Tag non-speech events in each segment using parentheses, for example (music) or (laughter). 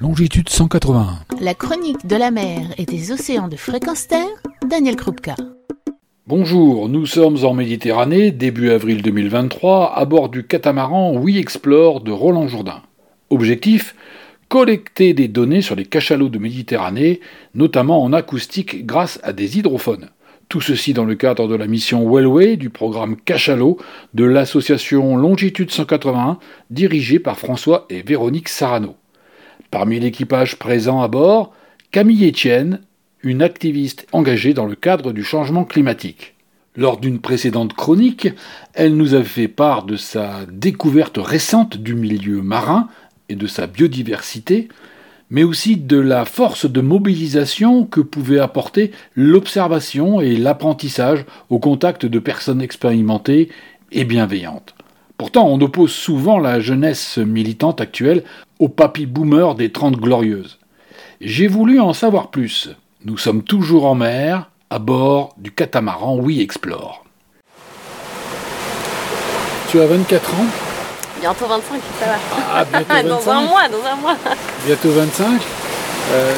Longitude 181. La chronique de la mer et des océans de fréquence terre, Daniel Krupka. Bonjour, nous sommes en Méditerranée, début avril 2023, à bord du catamaran We Explore de Roland Jourdain. Objectif collecter des données sur les cachalots de Méditerranée, notamment en acoustique grâce à des hydrophones. Tout ceci dans le cadre de la mission Wellway du programme Cachalot de l'association Longitude 181 dirigée par François et Véronique Sarano. Parmi l'équipage présent à bord, Camille Etienne, une activiste engagée dans le cadre du changement climatique. Lors d'une précédente chronique, elle nous a fait part de sa découverte récente du milieu marin et de sa biodiversité, mais aussi de la force de mobilisation que pouvait apporter l'observation et l'apprentissage au contact de personnes expérimentées et bienveillantes. Pourtant, on oppose souvent la jeunesse militante actuelle aux papy boomers des Trente Glorieuses. J'ai voulu en savoir plus. Nous sommes toujours en mer, à bord du catamaran We Explore. Tu as 24 ans? Bientôt 25, ça va. Ah, bientôt 25 (laughs) dans un mois, dans un mois. Bientôt 25. Euh,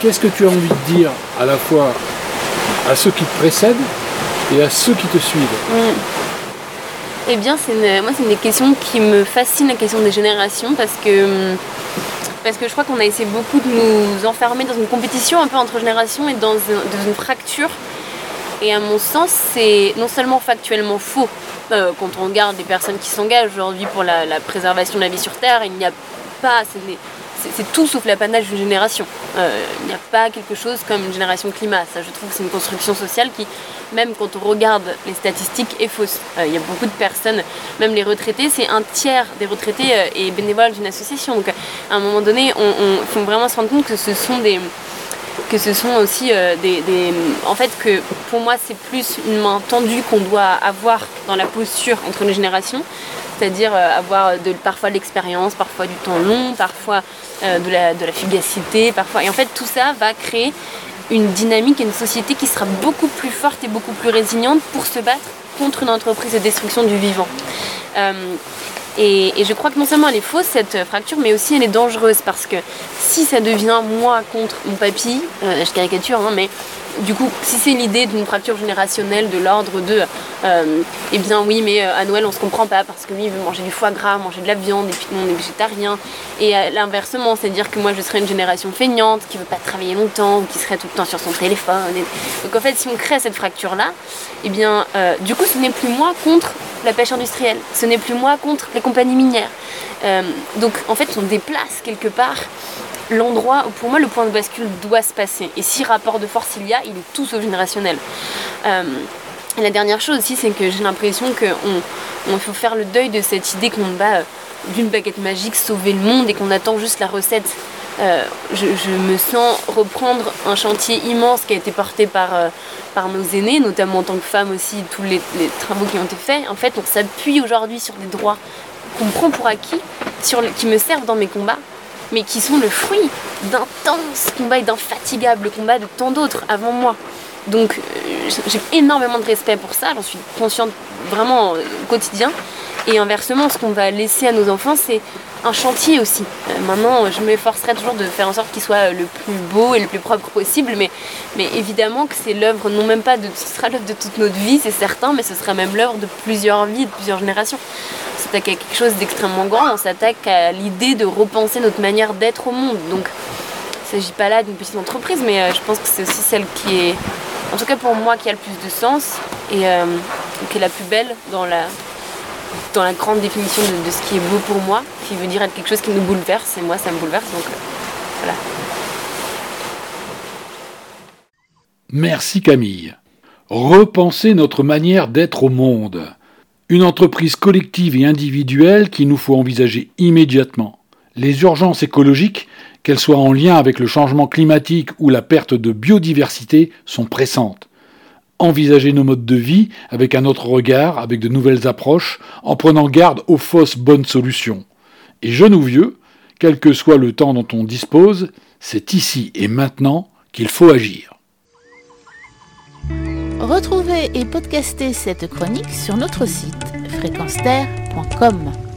Qu'est-ce que tu as envie de dire à la fois à ceux qui te précèdent et à ceux qui te suivent? Mm. Eh bien, moi, c'est une des questions qui me fascine, la question des générations, parce que, hum, parce que je crois qu'on a essayé beaucoup de nous enfermer dans une compétition un peu entre générations et dans, un- dans une fracture. Et à mon sens, c'est non seulement factuellement faux, euh, quand on regarde les personnes qui s'engagent aujourd'hui pour la, préservation de la vie sur Terre, il n'y a pas, c'est tout sauf l'apanage d'une génération. Euh, il n'y a pas quelque chose comme une génération climat. Je trouve que c'est une construction sociale qui, même quand on regarde les statistiques, est fausse. Euh, il y a beaucoup de personnes, même les retraités, c'est un tiers des retraités euh, est bénévole d'une association. Donc, à un moment donné, on, on- faut vraiment se rendre compte que ce sont des que ce sont aussi euh, des, En fait, que pour moi, c'est plus une main tendue qu'on doit avoir dans la posture entre les générations, c'est-à-dire euh, avoir parfois de l'expérience, parfois du temps long, parfois euh, de, la, de la fugacité, parfois. Et en fait, tout ça va créer une dynamique et une société qui sera beaucoup plus forte et beaucoup plus résiliente pour se battre contre une entreprise de destruction du vivant. Et, je crois que non seulement elle est fausse cette fracture, mais aussi elle est dangereuse parce que si ça devient moi contre mon papy, euh, je caricature, hein, mais du coup, si c'est l'idée d'une fracture générationnelle de l'ordre de, euh, eh bien oui, mais euh, à Noël on se comprend pas parce que lui il veut manger du foie gras, manger de la viande et puis nous on est végétarien. Et euh, l'inversement, c'est-à-dire que moi je serais une génération feignante qui veut pas travailler longtemps ou qui serait tout le temps sur son téléphone. Donc en fait, si on crée cette fracture là, eh bien euh, du coup ce n'est plus moi contre la pêche industrielle, ce n'est plus moi contre les compagnies minières. Euh, donc en fait, on déplace quelque part l'endroit où pour moi le point de bascule doit se passer. Et si rapport de force il y a, il est tout sauf générationnel. Euh, la dernière chose aussi, c'est que j'ai l'impression qu'on on faut faire le deuil de cette idée qu'on va euh, d'une baguette magique sauver le monde et qu'on attend juste la recette. Euh, je, me sens reprendre un chantier immense qui a été porté par, euh, par nos aînés, notamment en tant que femme aussi, tous les, travaux qui ont été faits. En fait, on s'appuie aujourd'hui sur des droits qu'on prend pour acquis, sur qui me servent dans mes combats, mais qui sont le fruit d'intenses combats et d'infatigables combats de tant d'autres avant moi. Donc euh, j'ai énormément de respect pour ça, j'en suis consciente vraiment euh, au quotidien. Et inversement, ce qu'on va laisser à nos enfants, c'est un chantier aussi. Euh, maintenant, je m'efforcerai toujours de faire en sorte qu'il soit le plus beau et le plus propre possible, mais, mais évidemment que c'est l'œuvre, non même pas de, ce sera l'œuvre de toute notre vie, c'est certain, mais ce sera même l'œuvre de plusieurs vies, de plusieurs générations. On s'attaque à quelque chose d'extrêmement grand, on s'attaque à l'idée de repenser notre manière d'être au monde. Donc, il ne s'agit pas là d'une petite entreprise, mais je pense que c'est aussi celle qui est, en tout cas pour moi, qui a le plus de sens et euh, qui est la plus belle dans la, dans la grande définition de, ce qui est beau pour moi, qui veut dire être quelque chose qui nous bouleverse, et moi ça me bouleverse, donc euh, voilà. Merci Camille. Repenser notre manière d'être au monde. Une entreprise collective et individuelle qu'il nous faut envisager immédiatement. Les urgences écologiques, qu'elles soient en lien avec le changement climatique ou la perte de biodiversité, sont pressantes. Envisager nos modes de vie avec un autre regard, avec de nouvelles approches, en prenant garde aux fausses bonnes solutions. Et jeune ou vieux, quel que soit le temps dont on dispose, c'est ici et maintenant qu'il faut agir. Retrouvez et podcastez cette chronique sur notre site fréquenceterre.com.